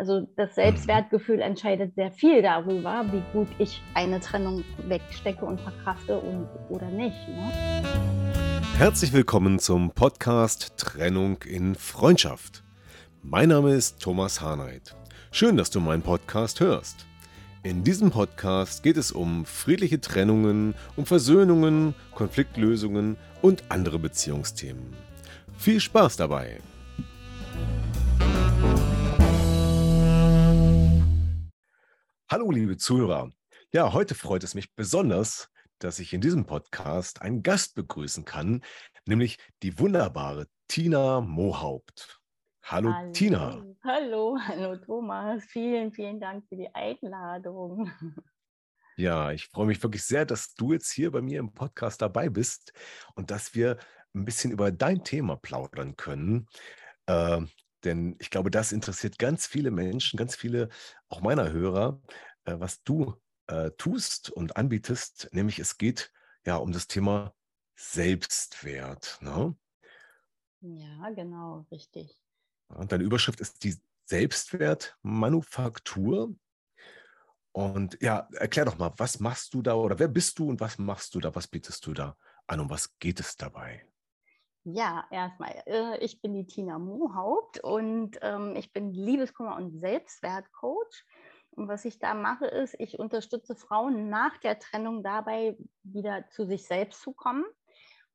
Also das Selbstwertgefühl entscheidet sehr viel darüber, wie gut ich eine Trennung wegstecke und verkrafte und, oder nicht. Ne? Herzlich willkommen zum Podcast Trennung in Freundschaft. Mein Name ist Thomas Harnight. Schön, dass du meinen Podcast hörst. In diesem Podcast geht es um friedliche Trennungen, um Versöhnungen, Konfliktlösungen und andere Beziehungsthemen. Viel Spaß dabei! Hallo, liebe Zuhörer. Ja, heute freut es mich besonders, dass ich in diesem Podcast einen Gast begrüßen kann, nämlich die wunderbare Tina Mohaupt. Hallo, hallo, Tina. Hallo, hallo Thomas. Vielen, vielen Dank für die Einladung. Ja, ich freue mich wirklich sehr, dass du jetzt hier bei mir im Podcast dabei bist und dass wir ein bisschen über dein Thema plaudern können. Äh, denn ich glaube, das interessiert ganz viele Menschen, ganz viele auch meiner Hörer, äh, was du äh, tust und anbietest. Nämlich es geht ja um das Thema Selbstwert. Ne? Ja, genau, richtig. Und deine Überschrift ist die Selbstwertmanufaktur. Und ja, erklär doch mal, was machst du da oder wer bist du und was machst du da, was bietest du da an, um was geht es dabei? Ja, erstmal, äh, ich bin die Tina Mohaupt und ähm, ich bin Liebeskummer- und Selbstwertcoach. Und was ich da mache, ist, ich unterstütze Frauen nach der Trennung dabei, wieder zu sich selbst zu kommen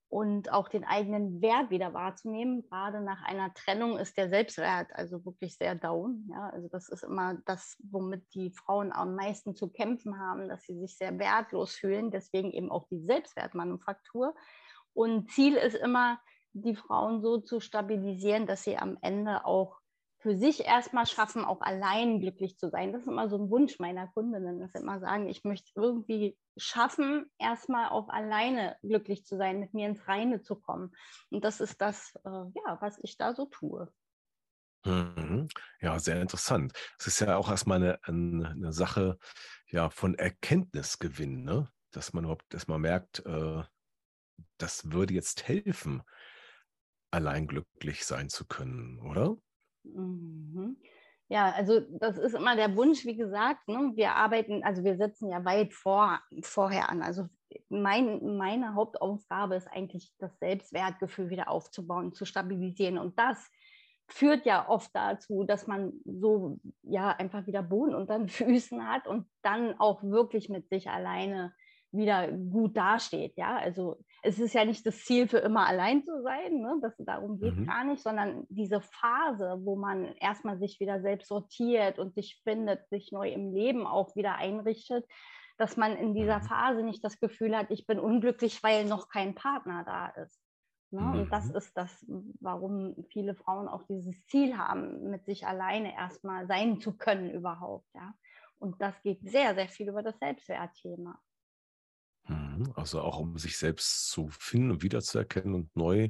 und auch den eigenen Wert wieder wahrzunehmen. Gerade nach einer Trennung ist der Selbstwert also wirklich sehr down. Ja, also das ist immer das, womit die Frauen am meisten zu kämpfen haben, dass sie sich sehr wertlos fühlen. Deswegen eben auch die Selbstwertmanufaktur. Und Ziel ist immer, die Frauen so zu stabilisieren, dass sie am Ende auch für sich erstmal schaffen, auch allein glücklich zu sein. Das ist immer so ein Wunsch meiner Kundinnen, dass sie immer sagen, ich möchte irgendwie schaffen, erstmal auch alleine glücklich zu sein, mit mir ins Reine zu kommen. Und das ist das, äh, ja, was ich da so tue. Mhm. Ja, sehr interessant. Es ist ja auch erstmal eine, eine Sache ja, von Erkenntnisgewinn, ne? dass man überhaupt erstmal merkt, äh, das würde jetzt helfen, allein glücklich sein zu können, oder? Mhm. Ja, also das ist immer der Wunsch, wie gesagt, ne? wir arbeiten, also wir setzen ja weit vor, vorher an. Also mein, meine Hauptaufgabe ist eigentlich, das Selbstwertgefühl wieder aufzubauen, zu stabilisieren. Und das führt ja oft dazu, dass man so ja einfach wieder Boden unter den Füßen hat und dann auch wirklich mit sich alleine wieder gut dasteht. Ja, also es ist ja nicht das Ziel, für immer allein zu sein, ne? das, darum geht es mhm. gar nicht, sondern diese Phase, wo man erstmal sich wieder selbst sortiert und sich findet, sich neu im Leben auch wieder einrichtet, dass man in dieser mhm. Phase nicht das Gefühl hat, ich bin unglücklich, weil noch kein Partner da ist. Ne? Mhm. Und das mhm. ist das, warum viele Frauen auch dieses Ziel haben, mit sich alleine erstmal sein zu können überhaupt. Ja? Und das geht sehr, sehr viel über das Selbstwertthema. Mhm. Also auch um sich selbst zu finden und wiederzuerkennen und neu,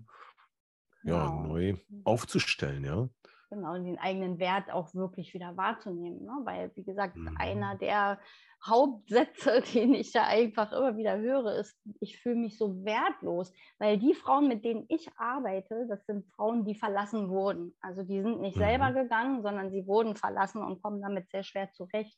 ja, Genau. neu mhm. aufzustellen, ja. Genau, und den eigenen Wert auch wirklich wieder wahrzunehmen. Ne? Weil, wie gesagt, einer Mhm. der Hauptsätze, den ich da einfach immer wieder höre, ist, ich fühle mich so wertlos. Weil die Frauen, mit denen ich arbeite, das sind Frauen, die verlassen wurden. Also die sind nicht selber Mhm. gegangen, sondern sie wurden verlassen und kommen damit sehr schwer zurecht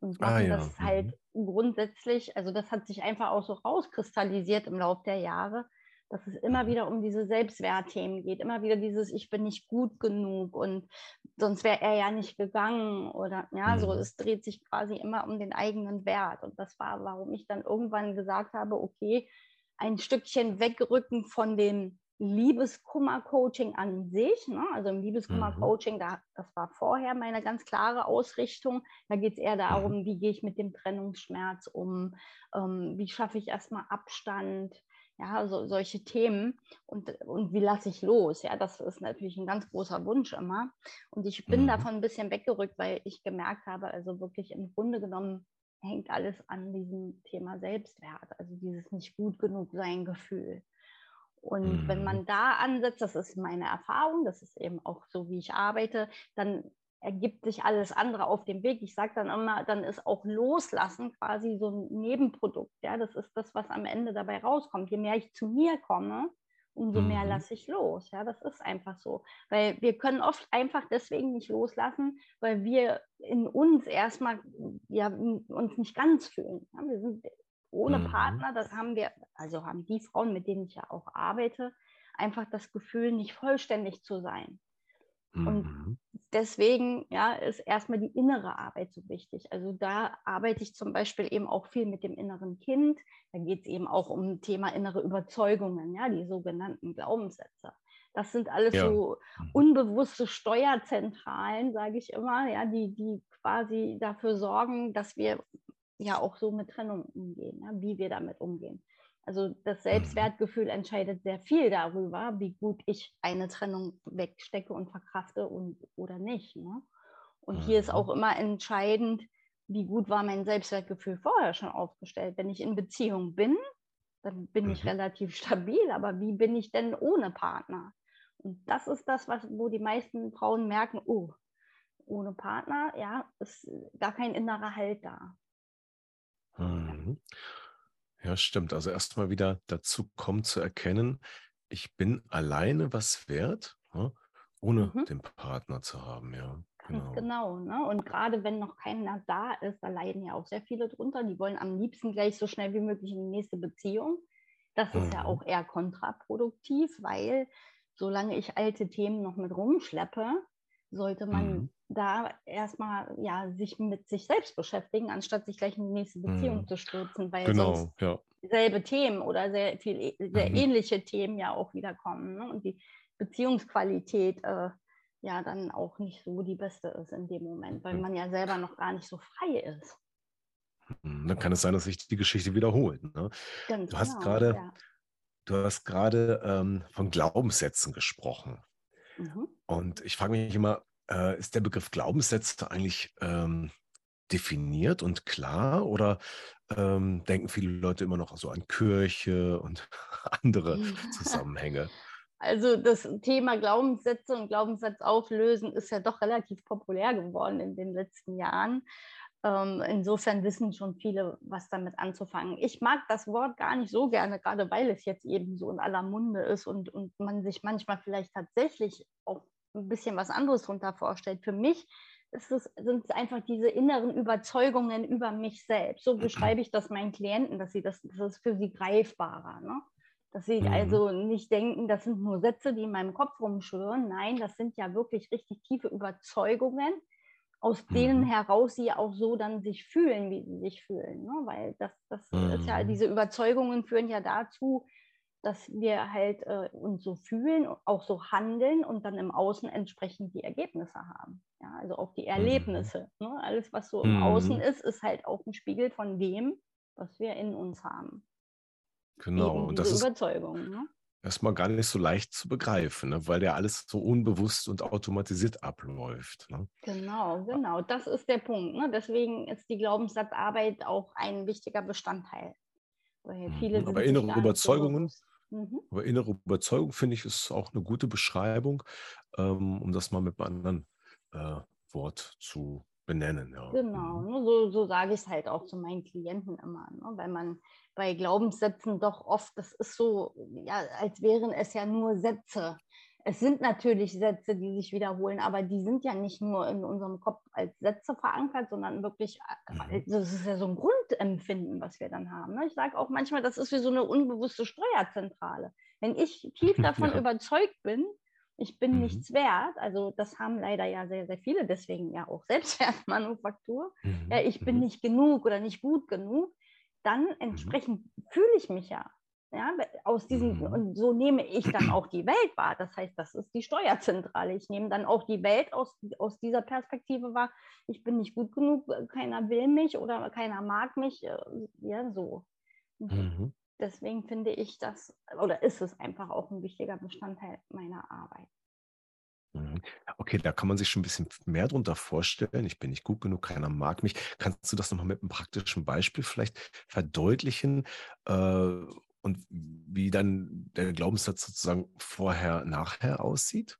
und Ah machen ja. das halt Mhm. grundsätzlich, also das hat sich einfach auch so rauskristallisiert im Laufe der Jahre, dass es immer Mhm. wieder um diese Selbstwertthemen geht, immer wieder dieses Ich bin nicht gut genug und sonst wäre er ja nicht gegangen oder ja, so Mhm. es dreht sich quasi immer um den eigenen Wert und das war, warum ich dann irgendwann gesagt habe, okay, ein Stückchen wegrücken von dem Liebeskummer-Coaching an sich. Ne? Also im Liebeskummer-Coaching, da, das war vorher meine ganz klare Ausrichtung. Da geht es eher darum, mhm. wie gehe ich mit dem Trennungsschmerz um, ähm, wie schaffe ich erstmal Abstand, ja, so, solche Themen und, und wie lasse ich los? Ja, das ist natürlich ein ganz großer Wunsch immer. Und ich bin mhm. davon ein bisschen weggerückt, weil ich gemerkt habe, also wirklich im Grunde genommen hängt alles an diesem Thema Selbstwert, also dieses nicht gut genug sein Gefühl. Und mhm. wenn man da ansetzt, das ist meine Erfahrung, das ist eben auch so, wie ich arbeite, dann ergibt sich alles andere auf dem Weg. Ich sage dann immer, dann ist auch Loslassen quasi so ein Nebenprodukt. Ja, das ist das, was am Ende dabei rauskommt. Je mehr ich zu mir komme, umso mehr mhm. lasse ich los. Ja, das ist einfach so. Weil wir können oft einfach deswegen nicht loslassen, weil wir in uns erstmal ja, uns nicht ganz fühlen. Ja, wir sind ohne mhm. Partner, das haben wir, also haben die Frauen, mit denen ich ja auch arbeite, einfach das Gefühl, nicht vollständig zu sein. Und mhm. deswegen ja, ist erstmal die innere Arbeit so wichtig. Also da arbeite ich zum Beispiel eben auch viel mit dem inneren Kind. Da geht es eben auch um Thema innere Überzeugungen, ja, die sogenannten Glaubenssätze. Das sind alles ja. so mhm. unbewusste Steuerzentralen, sage ich immer, ja, die, die quasi dafür sorgen, dass wir ja auch so mit Trennung umgehen, ja, wie wir damit umgehen. Also das mhm. Selbstwertgefühl entscheidet sehr viel darüber, wie gut ich eine Trennung wegstecke und verkrafte und oder nicht. Ne? Und hier ist auch mhm. immer entscheidend, wie gut war mein Selbstwertgefühl vorher schon aufgestellt. Wenn ich in Beziehung bin, dann bin ich mhm. relativ stabil, aber wie bin ich denn ohne Partner? Und das ist das, was, wo die meisten Frauen merken, oh, ohne Partner, ja, ist gar kein innerer Halt da. Mhm. Ja, stimmt. Also erstmal wieder dazu kommen zu erkennen, ich bin alleine was wert, ne, ohne Mhm. den Partner zu haben, ja, Ganz genau. genau, ne? Und gerade wenn noch keiner da ist, da leiden ja auch sehr viele drunter. Die wollen am liebsten gleich so schnell wie möglich in die nächste Beziehung. Das ist ja mhm. auch eher kontraproduktiv, weil solange ich alte Themen noch mit rumschleppe, sollte man Mhm. da erstmal ja, sich mit sich selbst beschäftigen, anstatt sich gleich in die nächste Beziehung Mhm. zu stürzen, weil Genau, sonst ja. selbe Themen oder sehr viel e, sehr Mhm. ähnliche Themen ja auch wieder kommen, ne? Und die Beziehungsqualität äh, ja dann auch nicht so die beste ist in dem Moment, weil man ja selber noch gar nicht so frei ist. Mhm, dann kann es sein, dass sich die Geschichte wiederholt, ne? Ganz Du hast genau, gerade ja. du hast gerade ähm, von Glaubenssätzen gesprochen. Mhm. Und ich frage mich immer, äh, ist der Begriff Glaubenssätze eigentlich ähm, definiert und klar oder ähm, denken viele Leute immer noch so an Kirche und andere Zusammenhänge? Also das Thema Glaubenssätze und Glaubenssatz auflösen ist ja doch relativ populär geworden in den letzten Jahren. Ähm, insofern wissen schon viele, was damit anzufangen. Ich mag das Wort gar nicht so gerne, gerade weil es jetzt eben so in aller Munde ist und, und man sich manchmal vielleicht tatsächlich auch ein bisschen was anderes darunter vorstellt. Für mich ist es, sind es einfach diese inneren Überzeugungen über mich selbst. So beschreibe ich das meinen Klienten, dass sie das, das ist für sie greifbarer. Ne? Dass sie mhm. also nicht denken, das sind nur Sätze, die in meinem Kopf rumschwirren. Nein, das sind ja wirklich richtig tiefe Überzeugungen, aus denen mhm. heraus sie auch so dann sich fühlen, wie sie sich fühlen. Ne? Weil das, das mhm. ist ja, mhm. diese Überzeugungen führen ja dazu, dass wir halt äh, uns so fühlen, auch so handeln und dann im Außen entsprechend die Ergebnisse haben. Ja, also auch die mhm. Erlebnisse. Mhm. Ne? Alles, was so im Außen mhm. ist, ist halt auch ein Spiegel von dem, was wir in uns haben. Genau, Eben und das ist Überzeugung. Ne? Erstmal gar nicht so leicht zu begreifen, ne? weil der alles so unbewusst und automatisiert abläuft. Ne? Genau, genau. Das ist der Punkt. Ne? Deswegen ist die Glaubenssatzarbeit auch ein wichtiger Bestandteil. Weil viele mhm. Aber innere Überzeugungen, mhm. aber innere Überzeugung finde ich ist auch eine gute Beschreibung, ähm, um das mal mit einem anderen äh, Wort zu benennen. Ja. Genau, mhm. ne? so, so sage ich es halt auch zu meinen Klienten immer, ne? weil man bei Glaubenssätzen doch oft, das ist so, ja, als wären es ja nur Sätze. Es sind natürlich Sätze, die sich wiederholen, aber die sind ja nicht nur in unserem Kopf als Sätze verankert, sondern wirklich, mhm. das ist ja so ein Grundempfinden, was wir dann haben. Ne? Ich sage auch manchmal, das ist wie so eine unbewusste Steuerzentrale. Wenn ich tief davon ja. überzeugt bin, ich bin mhm. nichts wert, also das haben leider ja sehr, sehr viele, deswegen ja auch Selbstwertmanufaktur, mhm. ja, ich bin mhm. nicht genug oder nicht gut genug, dann mhm. entsprechend fühle ich mich ja. Ja, aus diesem, mhm. und so nehme ich dann auch die Welt wahr. Das heißt, das ist die Steuerzentrale. Ich nehme dann auch die Welt aus, aus dieser Perspektive wahr. Ich bin nicht gut genug, keiner will mich oder keiner mag mich. Äh, ja, so. Mhm. Deswegen finde ich das, oder ist es einfach auch ein wichtiger Bestandteil meiner Arbeit. Mhm. Okay, da kann man sich schon ein bisschen mehr drunter vorstellen. Ich bin nicht gut genug, keiner mag mich. Kannst du das noch mal mit einem praktischen Beispiel vielleicht verdeutlichen, äh, und wie dann der Glaubenssatz sozusagen vorher, nachher aussieht?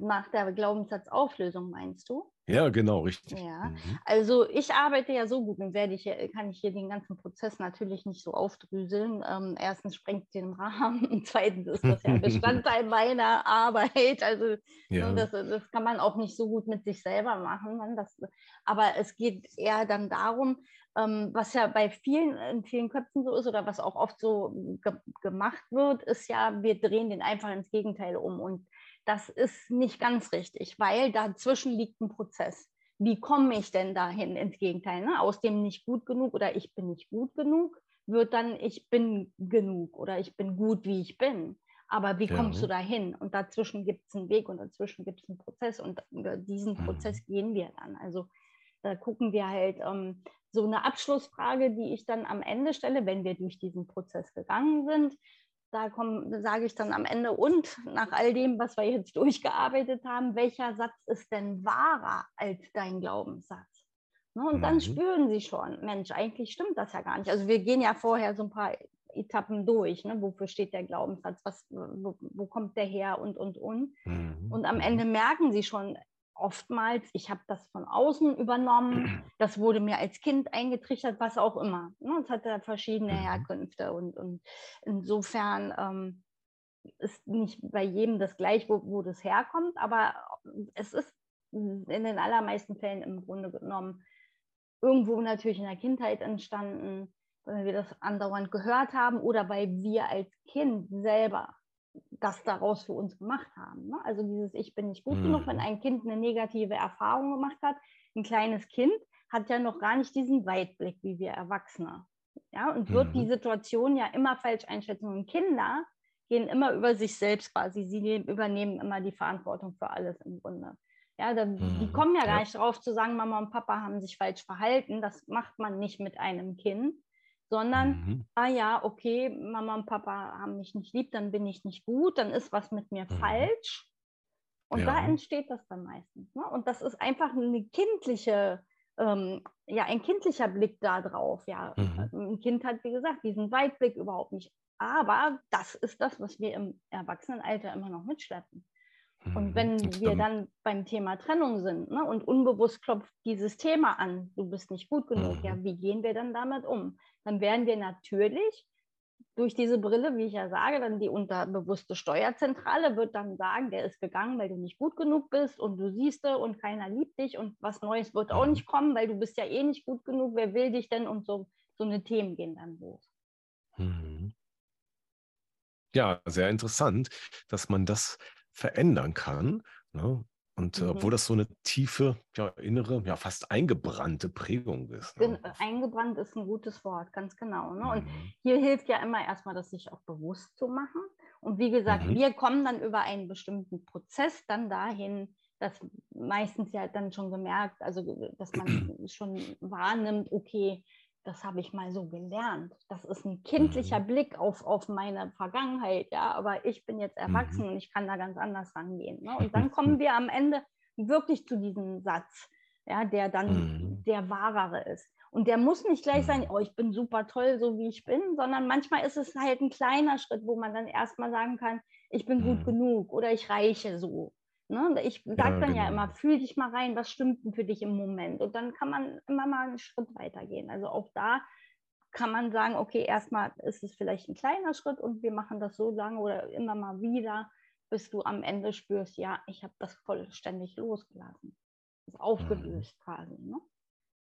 nach der Glaubenssatzauflösung meinst du? Ja, genau, richtig. Ja, mhm. also ich arbeite ja so gut und werde ich, kann ich hier den ganzen Prozess natürlich nicht so aufdrüseln. Ähm, erstens sprengt es den Rahmen und zweitens ist das ja Bestandteil meiner Arbeit. Also ne, ja. das, das, kann man auch nicht so gut mit sich selber machen. Ne? Das, aber es geht eher dann darum, ähm, was ja bei vielen, in vielen Köpfen so ist oder was auch oft so ge gemacht wird, ist ja, wir drehen den einfach ins Gegenteil um und das ist nicht ganz richtig, weil dazwischen liegt ein Prozess. Wie komme ich denn dahin ins Gegenteil? Ne? Aus dem nicht gut genug oder ich bin nicht gut genug wird dann ich bin genug oder ich bin gut, wie ich bin. Aber wie kommst ja. du dahin? Und dazwischen gibt es einen Weg und dazwischen gibt es einen Prozess und diesen mhm. Prozess gehen wir dann. Also da gucken wir halt ähm, so eine Abschlussfrage, die ich dann am Ende stelle, wenn wir durch diesen Prozess gegangen sind da sage ich dann am Ende und nach all dem, was wir jetzt durchgearbeitet haben, welcher Satz ist denn wahrer als dein Glaubenssatz? Ne, und mhm. dann spüren sie schon, Mensch, eigentlich stimmt das ja gar nicht. Also wir gehen ja vorher so ein paar Etappen durch. Ne? Wofür steht der Glaubenssatz? Was, wo, wo kommt der her? Und, und, und. Mhm. Und am mhm. Ende merken sie schon, oftmals, ich habe das von außen übernommen, das wurde mir als Kind eingetrichtert, was auch immer. Ne? Es hat ja verschiedene mhm. Herkünfte und, und insofern ähm, ist nicht bei jedem das gleich, wo, wo das herkommt, aber es ist in den allermeisten Fällen im Grunde genommen irgendwo natürlich in der Kindheit entstanden, weil wir das andauernd gehört haben oder weil wir als Kind selber das daraus für uns gemacht haben. Ne? Also dieses Ich bin nicht gut mhm. genug, wenn mhm. ein Kind eine negative Erfahrung gemacht hat. Ein kleines Kind hat ja noch gar nicht diesen Weitblick wie wir Erwachsene. Ja, und wird mhm. die Situation ja immer falsch einschätzen. Und Kinder gehen immer über sich selbst quasi. Sie übernehmen immer die Verantwortung für alles im Grunde. Ja, da, mhm. die kommen ja gar nicht drauf zu sagen, Mama und Papa haben sich falsch verhalten. Das macht man nicht mit einem Kind, sondern, mhm. ah ja, okay, Mama und Papa haben mich nicht lieb, dann bin ich nicht gut, dann ist was mit mir mhm. falsch. Und ja. da entsteht das dann meistens. Ne? Und das ist einfach eine kindliche, ähm, ja, ein kindlicher Blick da drauf. Ja. Mhm. Ein Kind hat, wie gesagt, diesen Weitblick überhaupt nicht. Aber das ist das, was wir im Erwachsenenalter immer noch mitschleppen. Und mhm. wenn wir dann beim Thema Trennung sind ne, und unbewusst klopft dieses Thema an, du bist nicht gut genug, mhm. ja, wie gehen wir dann damit um? Dann werden wir natürlich durch diese Brille, wie ich ja sage, dann die unterbewusste Steuerzentrale wird dann sagen, der ist gegangen, weil du nicht gut genug bist und du siehst und keiner liebt dich und was Neues wird auch mhm. nicht kommen, weil du bist ja eh nicht gut genug, wer will dich denn und so, so eine Themen gehen dann los. Mhm. Ja, sehr interessant, dass man das verändern kann. Ne? Und äh, mhm. obwohl das so eine tiefe, ja, innere, ja, fast eingebrannte Prägung ist. Ne? Eingebrannt ist ein gutes Wort, ganz genau. Ne? Mhm. Und hier hilft ja immer erstmal, das sich auch bewusst zu machen. Und wie gesagt, mhm. wir kommen dann über einen bestimmten Prozess dann dahin, dass meistens ja dann schon gemerkt, also dass man schon wahrnimmt, okay, das habe ich mal so gelernt. Das ist ein kindlicher mhm. Blick auf, auf meine Vergangenheit, ja, aber ich bin jetzt erwachsen mhm. und ich kann da ganz anders rangehen. Ne? Und dann kommen wir am Ende wirklich zu diesem Satz, ja, der dann mhm. der wahrere ist. Und der muss nicht gleich sein, mhm. oh, ich bin super toll, so wie ich bin, sondern manchmal ist es halt ein kleiner Schritt, wo man dann erstmal sagen kann, ich bin gut mhm. genug oder ich reiche so. Ne? Ich sage ja, dann genau. ja immer, fühl dich mal rein, was stimmt denn für dich im Moment? Und dann kann man immer mal einen Schritt weitergehen. Also auch da kann man sagen, okay, erstmal ist es vielleicht ein kleiner Schritt und wir machen das so lange oder immer mal wieder, bis du am Ende spürst, ja, ich habe das vollständig losgelassen. Das ist aufgelöst mhm. quasi. Ne?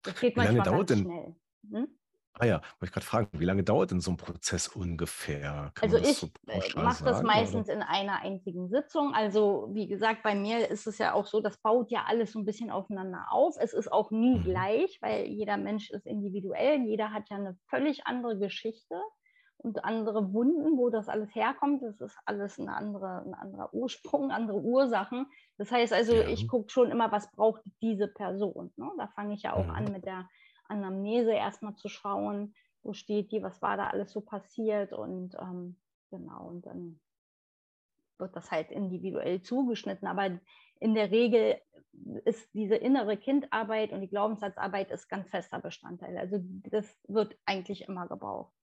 Das geht Wie manchmal dauert denn, schnell. Hm? Ah ja, wollte ich gerade fragen, wie lange dauert denn so ein Prozess ungefähr? Kann also ich so äh, mache das meistens oder? in einer einzigen Sitzung. Also wie gesagt, bei mir ist es ja auch so, das baut ja alles so ein bisschen aufeinander auf. Es ist auch nie mhm. gleich, weil jeder Mensch ist individuell. Jeder hat ja eine völlig andere Geschichte und andere Wunden, wo das alles herkommt. Das ist alles eine andere, ein anderer Ursprung, andere Ursachen. Das heißt also, ja. ich gucke schon immer, was braucht diese Person. Ne? Da fange ich ja auch mhm. an mit der Anamnese erstmal zu schauen, wo steht die, was war da alles so passiert und ähm, genau, und dann wird das halt individuell zugeschnitten. Aber in der Regel ist diese innere Kindarbeit und die Glaubenssatzarbeit ist ganz fester Bestandteil. Also das wird eigentlich immer gebraucht.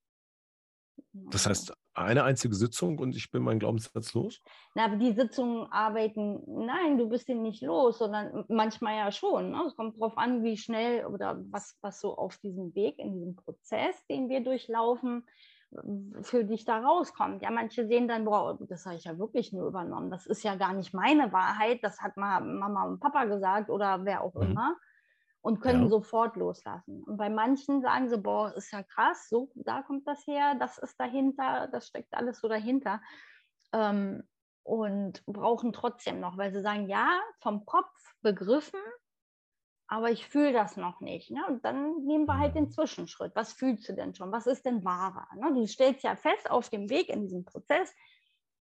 Das heißt, eine einzige Sitzung und ich bin mein Glaubenssatz los? Na, aber die Sitzungen arbeiten, nein, du bist ihn nicht los, sondern manchmal ja schon. Ne? Es kommt darauf an, wie schnell oder was, was so auf diesem Weg, in diesem Prozess, den wir durchlaufen, für dich da rauskommt. Ja, manche sehen dann, boah, das habe ich ja wirklich nur übernommen. Das ist ja gar nicht meine Wahrheit. Das hat mal Mama und Papa gesagt oder wer auch mhm. immer und können ja. sofort loslassen. Und bei manchen sagen sie, boah, ist ja krass, so, da kommt das her, das ist dahinter, das steckt alles so dahinter. Ähm, und brauchen trotzdem noch, weil sie sagen, ja, vom Kopf begriffen, aber ich fühle das noch nicht. Ne? Und dann nehmen wir halt den mhm. Zwischenschritt. Was fühlst du denn schon? Was ist denn wahrer? Ne? Du stellst ja fest auf dem Weg in diesem Prozess,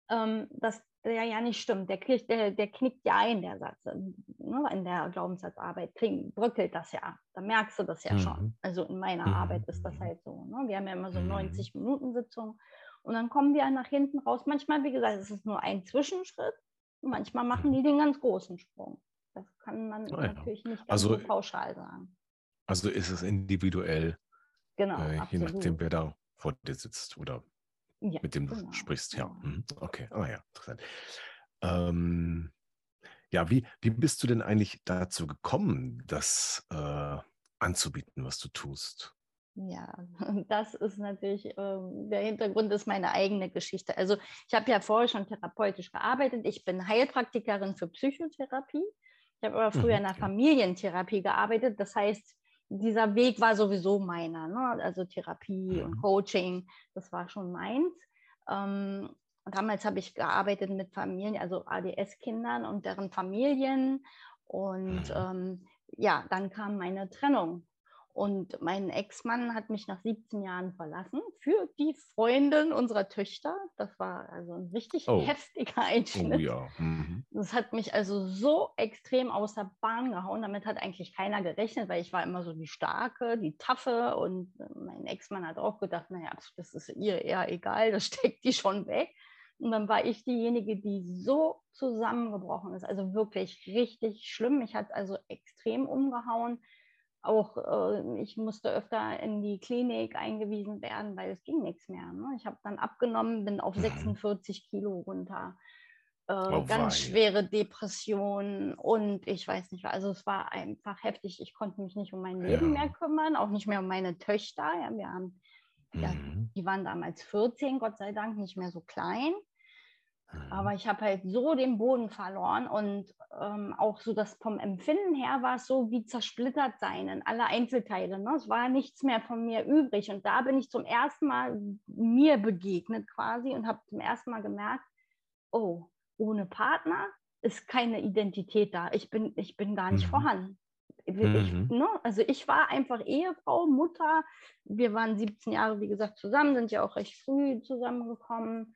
ähm, dass der ja nicht stimmt. Der, kriegt, der, der knickt ja ein, der Satz. Ne? In der Glaubenssatzarbeit kling, bröckelt das ja. Da merkst du das ja mhm. schon. Also in meiner mhm. Arbeit ist das halt so. Ne? Wir haben ja immer so 90-Minuten-Sitzungen. Mhm. Und dann kommen wir nach hinten raus. Manchmal, wie gesagt, ist es nur ein Zwischenschritt. Manchmal machen die den ganz großen Sprung. Das kann man ah, ja. natürlich nicht ganz also, so pauschal sagen. Also ist es individuell. Genau. Äh, je nachdem, wer da vor dir sitzt oder ja, mit dem du genau. sprichst. Ja, genau. mhm. okay. Ah ja, interessant. Ähm, ja, wie, wie bist du denn eigentlich dazu gekommen, das äh, anzubieten, was du tust? Ja, das ist natürlich, äh, der Hintergrund ist meine eigene Geschichte. Also ich habe ja vorher schon therapeutisch gearbeitet. Ich bin Heilpraktikerin für Psychotherapie. Ich habe aber früher mhm, in der Familientherapie gearbeitet. Das heißt, dieser Weg war sowieso meiner. Ne? Also Therapie und mhm. Coaching, das war schon meins. Ähm, damals habe ich gearbeitet mit Familien, also ADS-Kindern und deren Familien. Und mhm. ähm, ja, dann kam meine Trennung. Und mein Ex-Mann hat mich nach 17 Jahren verlassen für die Freundin unserer Töchter. Das war also ein richtig oh. heftiger oh Einschnitt. Oh, ja. mhm. Das hat mich also so extrem aus der Bahn gehauen. Damit hat eigentlich keiner gerechnet, weil ich war immer so die Starke, die Taffe. Und mein Ex-Mann hat auch gedacht, naja, das ist ihr eher egal, das steckt die schon weg. Und dann war ich diejenige, die so zusammengebrochen ist. Also wirklich richtig schlimm. Mich hat also extrem umgehauen auch äh, ich musste öfter in die Klinik eingewiesen werden, weil es ging nichts mehr. Ne? Ich habe dann abgenommen, bin auf 46 mhm. Kilo runter. Äh, oh, ganz wei. schwere Depression und ich weiß nicht, also es war einfach heftig. Ich konnte mich nicht um mein Leben ja. mehr kümmern, auch nicht mehr um meine Töchter. Ja, wir haben, mhm. ja, die waren damals 14, Gott sei Dank, nicht mehr so klein. Aber mhm. ich habe halt so den Boden verloren und ähm, auch so das vom Empfinden her war es so wie zersplittert sein in alle Einzelteile. Ne? Es war nichts mehr von mir übrig. Und da bin ich zum ersten Mal mir begegnet quasi und habe zum ersten Mal gemerkt, oh, ohne Partner ist keine Identität da. Ich bin, ich bin gar nicht mhm. vorhanden. Ich, mhm. ne? Also ich war einfach Ehefrau, Mutter. Wir waren 17 Jahre, wie gesagt, zusammen, sind ja auch recht früh zusammengekommen.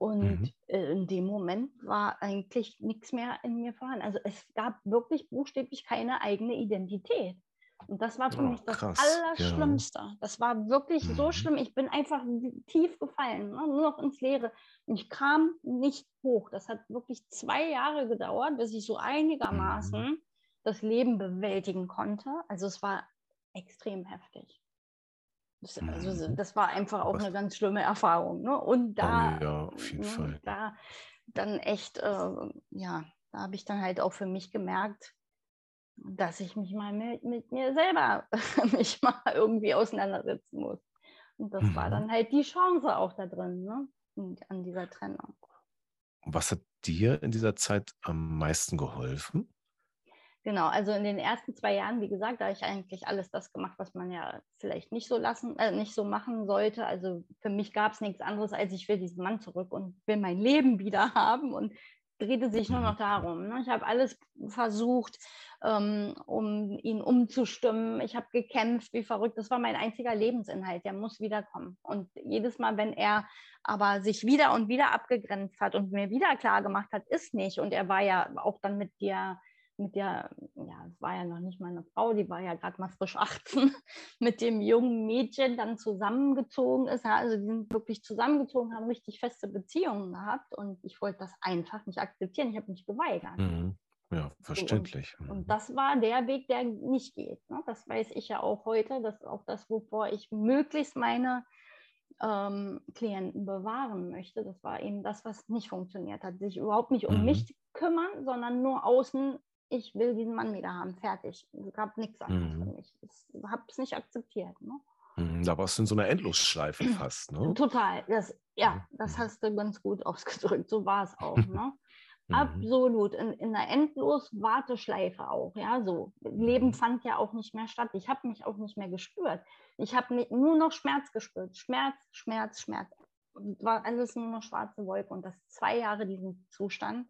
Und mhm. In dem Moment war eigentlich nichts mehr in mir vorhanden. Also es gab wirklich buchstäblich keine eigene Identität. Und das war für oh, mich das krass. Allerschlimmste. Ja. Das war wirklich mhm. so schlimm. Ich bin einfach tief gefallen, ne? nur noch ins Leere. Und ich kam nicht hoch. Das hat wirklich zwei Jahre gedauert, bis ich so einigermaßen mhm. das Leben bewältigen konnte. Also es war extrem heftig. Das, also, mhm. das war einfach auch Was? eine ganz schlimme Erfahrung. Ne? Und da, oh, ja, auf jeden ne, Fall. da dann echt, äh, ja, da habe ich dann halt auch für mich gemerkt, dass ich mich mal mit, mit mir selber mich mal irgendwie auseinandersetzen muss. Und das mhm. war dann halt die Chance auch da drin, ne? an dieser Trennung. Was hat dir in dieser Zeit am meisten geholfen? Genau, also in den ersten zwei Jahren, wie gesagt, da habe ich eigentlich alles das gemacht, was man ja vielleicht nicht so lassen, äh, nicht so machen sollte. Also für mich gab es nichts anderes, als ich will diesen Mann zurück und will mein Leben wieder haben und drehte sich nur noch darum. Ne? Ich habe alles versucht, ähm, um ihn umzustimmen. Ich habe gekämpft, wie verrückt. Das war mein einziger Lebensinhalt. Der muss wiederkommen. Und jedes Mal, wenn er aber sich wieder und wieder abgegrenzt hat und mir wieder klar gemacht hat, ist nicht. Und er war ja auch dann mit dir mit der, ja, es war ja noch nicht mal eine Frau, die war ja gerade mal frisch 18, mit dem jungen Mädchen dann zusammengezogen ist. Also die sind wirklich zusammengezogen, haben richtig feste Beziehungen gehabt und ich wollte das einfach nicht akzeptieren. Ich habe mich geweigert. Mhm. Ja, verständlich. Und, und, mhm. das war der Weg, der nicht geht. Ne? Das weiß ich ja auch heute. Das ist auch das, wovor ich möglichst meine ähm, Klienten bewahren möchte. Das war eben das, was nicht funktioniert hat. Sich überhaupt nicht um mhm. mich kümmern, sondern nur außen, ich will diesen Mann wieder haben, fertig. Es gab nichts anderes mhm. für mich. Ich habe es nicht akzeptiert. Ne? Mhm, da warst du in so einer Endlosschleife fast, ne? Total. Das, ja, das mhm. hast du ganz gut ausgedrückt. So war es auch. Ne? Mhm. Absolut, in, in einer endlos Warteschleife auch, ja, so. Leben mhm. fand ja auch nicht mehr statt. Ich habe mich auch nicht mehr gespürt. Ich habe nur noch Schmerz gespürt. Schmerz, Schmerz, Schmerz. War alles nur noch schwarze Wolke und das zwei Jahre diesen Zustand.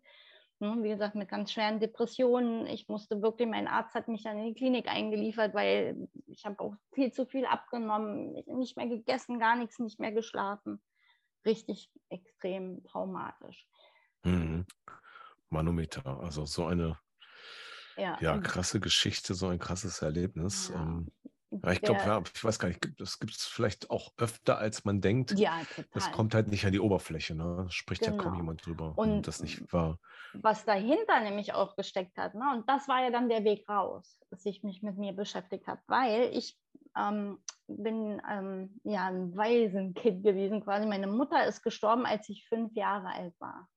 Ne, wie gesagt, mit ganz schweren Depressionen. Ich musste wirklich, mein Arzt hat mich dann in die Klinik eingeliefert, weil ich habe auch viel zu viel abgenommen, nicht mehr gegessen, gar nichts, nicht mehr geschlafen. Richtig extrem traumatisch. Mhm. Manometer. Also so eine ja, ja krasse Geschichte, so ein krasses Erlebnis. Ja. Ähm, ja, ich glaube, ja, ich weiß gar nicht, das gibt es vielleicht auch öfter, als man denkt. Ja, total. Das kommt halt nicht an die Oberfläche, ne? Da spricht genau. ja kaum genau. jemand drüber. Und das nicht wahr. Was dahinter nämlich auch gesteckt hat, ne? und das war ja dann der Weg raus, dass ich mich mit mir beschäftigt habe, weil ich ähm, bin ähm, ja ein Waisenkind gewesen quasi. Meine Mutter ist gestorben, als ich fünf Jahre alt war.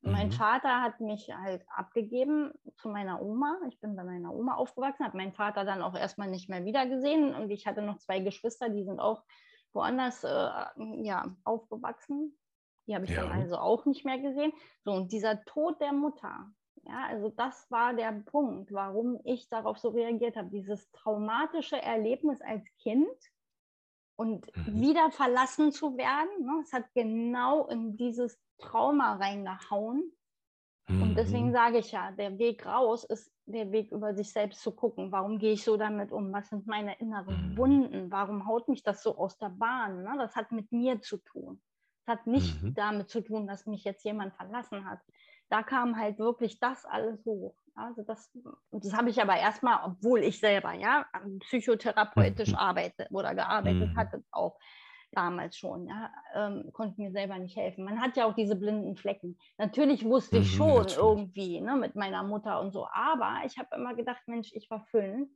Mein mhm. Vater hat mich halt abgegeben zu meiner Oma. Ich bin bei meiner Oma aufgewachsen, habe meinen Vater dann auch erstmal nicht mehr wiedergesehen. Und ich hatte noch zwei Geschwister, die sind auch woanders äh, ja, aufgewachsen. Die habe ich ja. dann also auch nicht mehr gesehen. So, und dieser Tod der Mutter, ja, also das war der Punkt, warum ich darauf so reagiert habe. Dieses traumatische Erlebnis als Kind und mhm. wieder verlassen zu werden. Ne, es hat genau in dieses Trauma reingehauen. Mhm. Und deswegen mhm. sage ich ja, der Weg raus ist der Weg über sich selbst zu gucken. Warum gehe ich so damit um? Was sind meine inneren mhm. Wunden? Warum haut mich das so aus der Bahn? Ne? Das hat mit mir zu tun. Das hat nicht mhm. damit zu tun, dass mich jetzt jemand verlassen hat. Da kam halt wirklich das alles hoch. Also das, das habe ich aber erstmal, obwohl ich selber ja psychotherapeutisch mhm. arbeite oder gearbeitet mhm. hatte, auch damals schon, ja, ähm, konnte mir selber nicht helfen. Man hat ja auch diese blinden Flecken. Natürlich wusste ich mhm, schon natürlich. irgendwie ne, mit meiner Mutter und so, aber ich habe immer gedacht, Mensch, ich war fünf.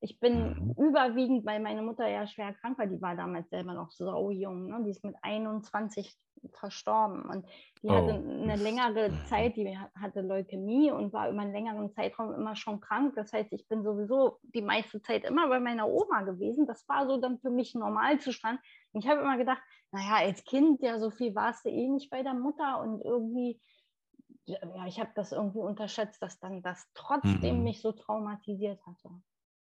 Ich bin mhm. überwiegend, weil meine Mutter ja schwer krank war, die war damals selber noch so jung, ne? die ist mit 21 verstorben und die oh. hatte eine längere. Zeit, die hatte Leukämie und war über einen längeren Zeitraum immer schon krank. Das heißt, ich bin sowieso die meiste Zeit immer bei meiner Oma gewesen. Das war so dann für mich ein Normalzustand. Und ich habe immer gedacht, naja, als Kind, ja, so viel warst du eh nicht bei der Mutter und irgendwie, ja, ich habe das irgendwie unterschätzt, dass dann das trotzdem mhm. mich so traumatisiert hatte.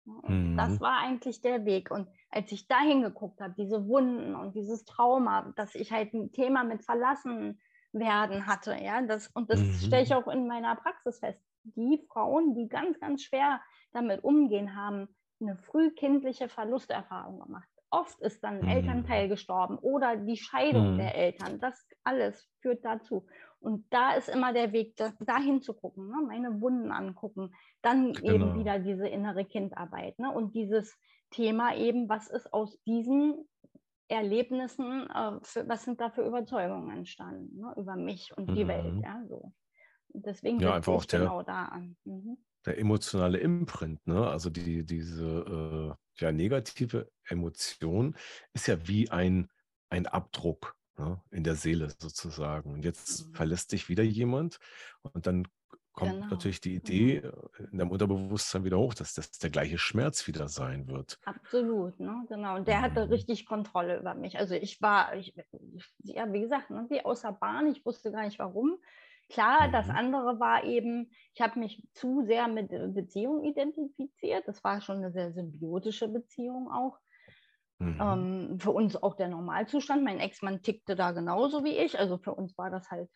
Und mhm. das war eigentlich der Weg. Und als ich da hingeguckt habe, diese Wunden und dieses Trauma, dass ich halt ein Thema mit verlassen werden hatte, ja, das, und das mhm. stelle ich auch in meiner Praxis fest. Die Frauen, die ganz, ganz schwer damit umgehen, haben eine frühkindliche Verlusterfahrung gemacht. Oft ist dann ein mhm. Elternteil gestorben oder die Scheidung mhm. der Eltern. Das alles führt dazu. Und da ist immer der Weg, da, dahin zu gucken, ne? meine Wunden angucken, dann genau. eben wieder diese innere Kindarbeit ne? und dieses Thema eben, was ist aus diesen Erlebnissen, äh, für, was sind da für Überzeugungen entstanden ne? über mich und die mhm. Welt. Ja, so. Und deswegen ja, einfach auch der, genau da an. Mhm. Der emotionale Imprint, ne? also die, diese äh, ja, negative Emotion ist ja wie ein, ein Abdruck ne, in der Seele sozusagen. Und jetzt mhm. verlässt dich wieder jemand und dann kommt genau. natürlich die Idee mhm. in deinem Unterbewusstsein wieder hoch, dass das der gleiche Schmerz wieder sein wird. Absolut, ne? genau. Und der mhm. hatte richtig Kontrolle über mich. Also ich war, ich, ja, wie gesagt, ne, wie außer Bahn, ich wusste gar nicht warum. Klar, mhm. das andere war eben, ich habe mich zu sehr mit Beziehung identifiziert. Das war schon eine sehr symbiotische Beziehung auch. Mhm. Ähm, für uns auch der Normalzustand. Mein Ex-Mann tickte da genauso wie ich. Also für uns war das halt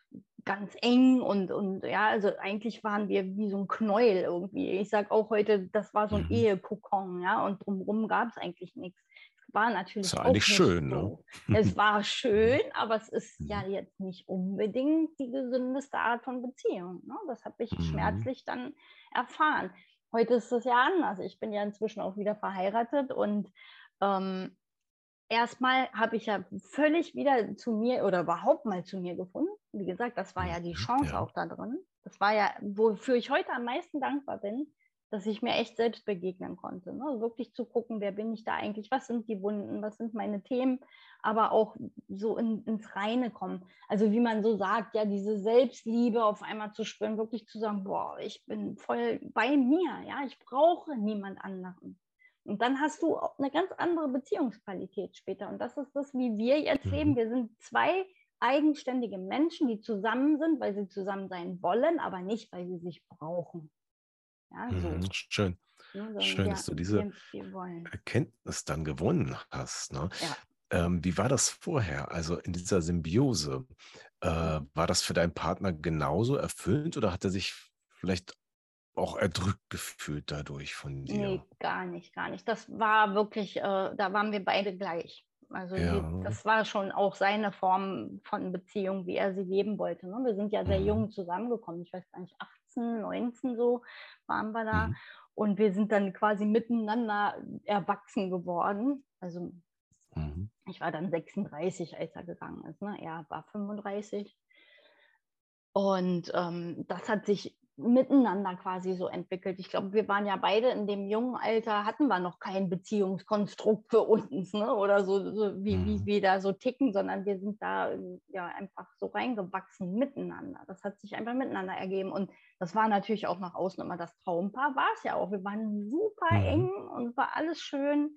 ganz eng und, und ja, also eigentlich waren wir wie so ein Knäuel irgendwie. Ich sage auch heute, das war so ein mhm. Ehekokon, ja, und drumherum gab es eigentlich nichts. war natürlich ja auch eigentlich schön, ne? so. Es war schön, aber es ist Mhm. ja jetzt nicht unbedingt die gesündeste Art von Beziehung. Ne? Das habe ich Mhm. schmerzlich dann erfahren. Heute ist es ja anders. Ich bin ja inzwischen auch wieder verheiratet und ähm, erstmal habe ich ja völlig wieder zu mir oder überhaupt mal zu mir gefunden. Wie gesagt, das war ja die Mhm, Chance ja. auch da drin. Das war ja, wofür ich heute am meisten dankbar bin, dass ich mir echt selbst begegnen konnte. Ne? Also Wirklich zu gucken, wer bin ich da eigentlich, was sind die Wunden, was sind meine Themen, aber auch so in, ins Reine kommen. Also wie man so sagt, ja, diese Selbstliebe auf einmal zu spüren, wirklich zu sagen, boah, ich bin voll bei mir, ja, ich brauche niemand anderen. Und dann hast du auch eine ganz andere Beziehungsqualität später. Und das ist das, wie wir jetzt Mhm. leben. Wir sind zwei eigenständige Menschen, die zusammen sind, weil sie zusammen sein wollen, aber nicht, weil sie sich brauchen. Ja, so. Mhm, schön. Ne, sondern Schön, dass du diese. Erkenntnis dann gewonnen hast, ne? Ja. Ähm, wie war das vorher? Also in dieser Symbiose, äh, Mhm. war das für deinen Partner genauso erfüllend oder hat er sich vielleicht auch erdrückt gefühlt dadurch von Nee, dir? gar nicht, gar nicht. Das war wirklich, äh, da waren wir beide gleich. Also die, Ja. das war schon auch seine Form von Beziehung, wie er sie leben wollte. Ne? Wir sind ja sehr Mhm. jung zusammengekommen. Ich weiß gar nicht, 18, 19 so waren wir da. Mhm. Und wir sind dann quasi miteinander erwachsen geworden. Also Mhm. ich war dann 36, als er gegangen ist. Ne? Er war 35. Und ähm, das hat sich miteinander quasi so entwickelt. Ich glaube, wir waren ja beide in dem jungen Alter, hatten wir noch kein Beziehungskonstrukt für uns, ne? oder so, so wie, wie Mhm. wir da so ticken, sondern wir sind da ähm, ja einfach so reingewachsen miteinander. Das hat sich einfach miteinander ergeben. Und das war natürlich auch nach außen immer das Traumpaar, war es ja auch. Wir waren super Mhm. eng und war alles schön.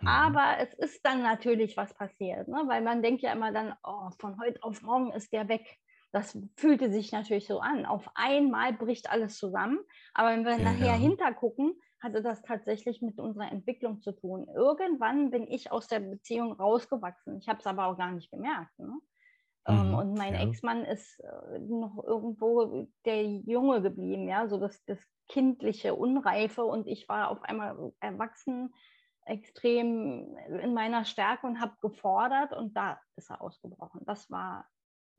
Mhm. Aber es ist dann natürlich was passiert, ne? weil man denkt ja immer dann, oh, von heute auf morgen ist der weg. Das fühlte sich natürlich so an. Auf einmal bricht alles zusammen. Aber wenn wir nachher Ja. hintergucken, hatte das tatsächlich mit unserer Entwicklung zu tun. Irgendwann bin ich aus der Beziehung rausgewachsen. Ich habe es aber auch gar nicht gemerkt. Ne? Ähm, Mhm. und mein Ja. Ex-Mann ist äh, noch irgendwo der Junge geblieben, ja, so das, das kindliche, Unreife. Und ich war auf einmal erwachsen, extrem in meiner Stärke und habe gefordert und da ist er ausgebrochen. Das war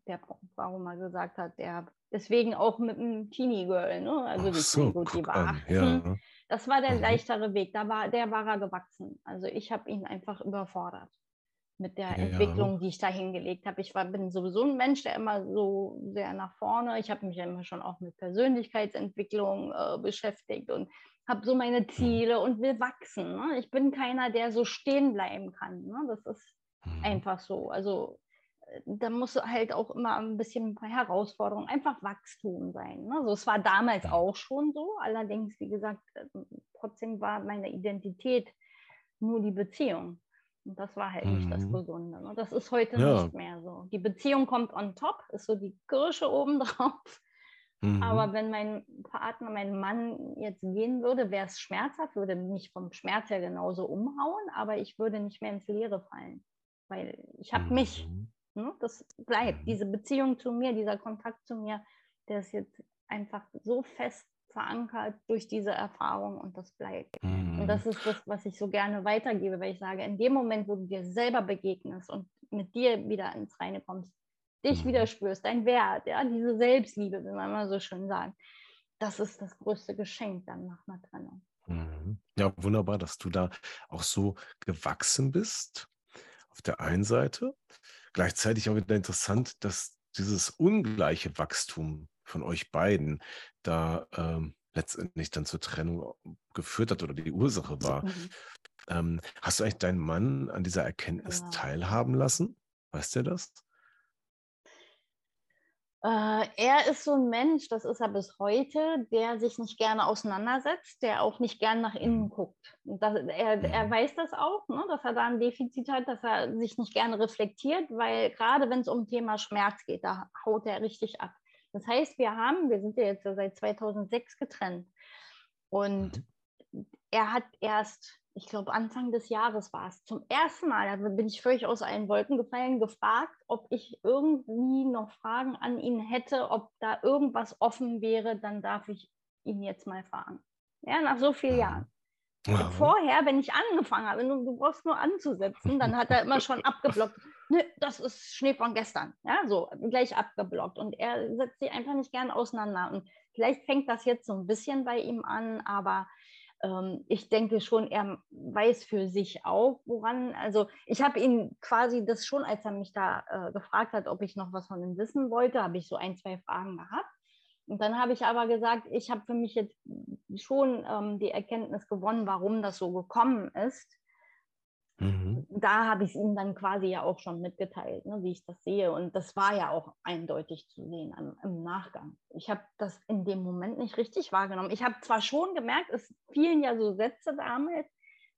der warum er gesagt hat, der deswegen auch mit einem Teenie Girl, ne? Also Ach die, so, gut, die war an. 18. Ja. Das war der Mhm. leichtere Weg. Da war, der war er gewachsen. Also ich habe ihn einfach überfordert mit der Ja. Entwicklung, die ich da hingelegt habe. Ich war, bin sowieso ein Mensch, der immer so sehr nach vorne. Ich habe mich ja immer schon auch mit Persönlichkeitsentwicklung äh, beschäftigt und habe so meine Mhm. Ziele und will wachsen. Ne? Ich bin keiner, der so stehen bleiben kann. Ne? Das ist Mhm. einfach so. Also da muss halt auch immer ein bisschen Herausforderung, einfach Wachstum sein. Ne? So, es war damals Mhm. auch schon so. Allerdings, wie gesagt, äh, trotzdem war meine Identität nur die Beziehung. Und das war halt nicht das Mhm. Gesunde. Ne? Das ist heute Ja. nicht mehr so. Die Beziehung kommt on top, ist so die Kirsche obendrauf. Mhm. Aber wenn mein Partner, mein Mann jetzt gehen würde, wäre es schmerzhaft, würde mich vom Schmerz her genauso umhauen, aber ich würde nicht mehr ins Leere fallen. Weil ich habe mich. Ne? Das bleibt. Mhm. Diese Beziehung zu mir, dieser Kontakt zu mir, der ist jetzt einfach so fest verankert durch diese Erfahrung und das bleibt. Und Mhm. das ist das, was ich so gerne weitergebe, weil ich sage, in dem Moment, wo du dir selber begegnest und mit dir wieder ins Reine kommst, dich wieder Mhm. spürst, dein Wert, ja, diese Selbstliebe, wie man immer so schön sagt, das ist das größte Geschenk dann nach einer Trennung. Mhm. Ja, wunderbar, dass du da auch so gewachsen bist. Auf der einen Seite. Gleichzeitig auch wieder interessant, dass dieses ungleiche Wachstum von euch beiden da ähm, letztendlich dann zur Trennung geführt hat oder die Ursache war. Mhm. Ähm, hast du eigentlich deinen Mann an dieser Erkenntnis Genau. teilhaben lassen? Weißt du das? Äh, er ist so ein Mensch, das ist er bis heute, der sich nicht gerne auseinandersetzt, der auch nicht gern nach innen Mhm. guckt. Das, er, er Mhm. weiß das auch, ne, dass er da ein Defizit hat, dass er sich nicht gerne reflektiert, weil gerade wenn es um Thema Schmerz geht, da haut er richtig ab. Das heißt, wir haben, wir sind ja jetzt seit 2006 getrennt und Mhm. er hat erst, ich glaube Anfang des Jahres war es, zum ersten Mal, da bin ich völlig aus allen Wolken gefallen, gefragt, ob ich irgendwie noch Fragen an ihn hätte, ob da irgendwas offen wäre, dann darf ich ihn jetzt mal fragen. Ja, nach so vielen Mhm. Jahren. Ja. Vorher, wenn ich angefangen habe, du, du brauchst nur anzusetzen, dann hat er immer schon abgeblockt. Ne, das ist Schnee von gestern. Ja, so gleich abgeblockt. Und er setzt sich einfach nicht gern auseinander. Und vielleicht fängt das jetzt so ein bisschen bei ihm an, aber ähm, ich denke schon, er weiß für sich auch, woran. Also ich habe ihn quasi das schon, als er mich da äh, gefragt hat, ob ich noch was von ihm wissen wollte, habe ich so ein, zwei Fragen gehabt. Und dann habe ich aber gesagt, ich habe für mich jetzt schon ähm, die Erkenntnis gewonnen, warum das so gekommen ist. Mhm. Da habe ich es ihm dann quasi ja auch schon mitgeteilt, ne, wie ich das sehe. Und das war ja auch eindeutig zu sehen am, im Nachgang. Ich habe das in dem Moment nicht richtig wahrgenommen. Ich habe zwar schon gemerkt, es fielen ja so Sätze damals,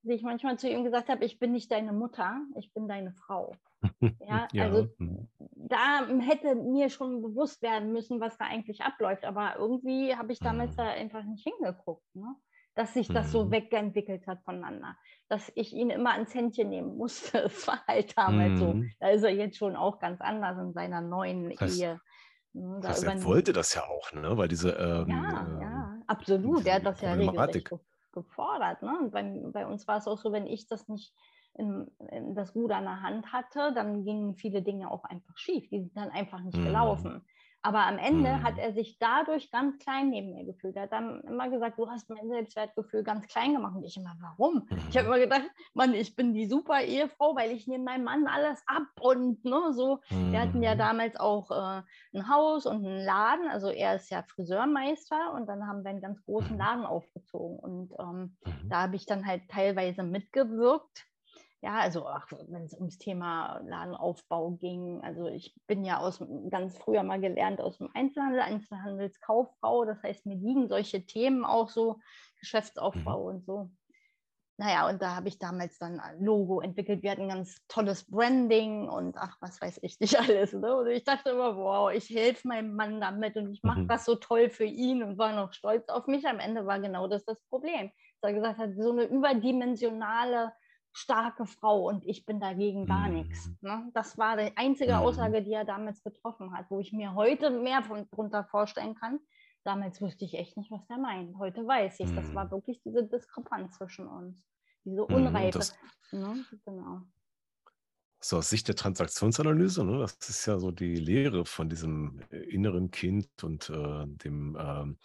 dass ich manchmal zu ihm gesagt habe, ich bin nicht deine Mutter, ich bin deine Frau. Ja, ja. also mhm. da hätte mir schon bewusst werden müssen, was da eigentlich abläuft. Aber irgendwie habe ich damals mhm. da einfach nicht hingeguckt. Ne? Dass sich das so mhm. wegentwickelt hat voneinander. Dass ich ihn immer ans Händchen nehmen musste. Das war halt damals mhm. so. Da ist er jetzt schon auch ganz anders in seiner neuen das Ehe. Ne, da das er wollte das ja auch, ne? Weil diese. Ähm, ja, ähm, ja, absolut. Er hat das ja regelrecht gefordert. Ne? Und bei, bei uns war es auch so, wenn ich das nicht in, in das Ruder in der Hand hatte, dann gingen viele Dinge auch einfach schief. Die sind dann einfach nicht mhm. gelaufen. Aber am Ende mhm. hat er sich dadurch ganz klein neben mir gefühlt. Er hat dann immer gesagt, du hast mein Selbstwertgefühl ganz klein gemacht. Und ich immer, warum? Mhm. Ich habe immer gedacht, Mann, ich bin die super Ehefrau, weil ich nehme meinem Mann alles ab und ne, so. Mhm. Wir hatten ja mhm. damals auch äh, ein Haus und einen Laden. Also er ist ja Friseurmeister und dann haben wir einen ganz großen mhm. Laden aufgezogen. Und ähm, mhm. da habe ich dann halt teilweise mitgewirkt ja, also wenn es ums Thema Ladenaufbau ging, also ich bin ja aus ganz früher mal gelernt aus dem Einzelhandel, Einzelhandelskauffrau, das heißt, mir liegen solche Themen auch so, Geschäftsaufbau mhm. und so. Naja, und da habe ich damals dann ein Logo entwickelt. Wir hatten ein ganz tolles Branding und ach, was weiß ich nicht alles. Ne? Und ich dachte immer, wow, ich helfe meinem Mann damit und ich mache mhm. das so toll für ihn und war noch stolz auf mich. Am Ende war genau das das Problem. Dass er gesagt hat, so eine überdimensionale starke Frau und ich bin dagegen gar mhm. nichts. Ne? Das war die einzige mhm. Aussage, die er damals getroffen hat, wo ich mir heute mehr von, drunter vorstellen kann. Damals wusste ich echt nicht, was er meint. Heute weiß ich, mhm. das war mhm. wirklich diese Diskrepanz zwischen uns, diese mhm, Unreife. Das, ne? genau. So aus Sicht der Transaktionsanalyse, ne, das ist ja so die Lehre von diesem äh, inneren Kind und äh, dem ähm,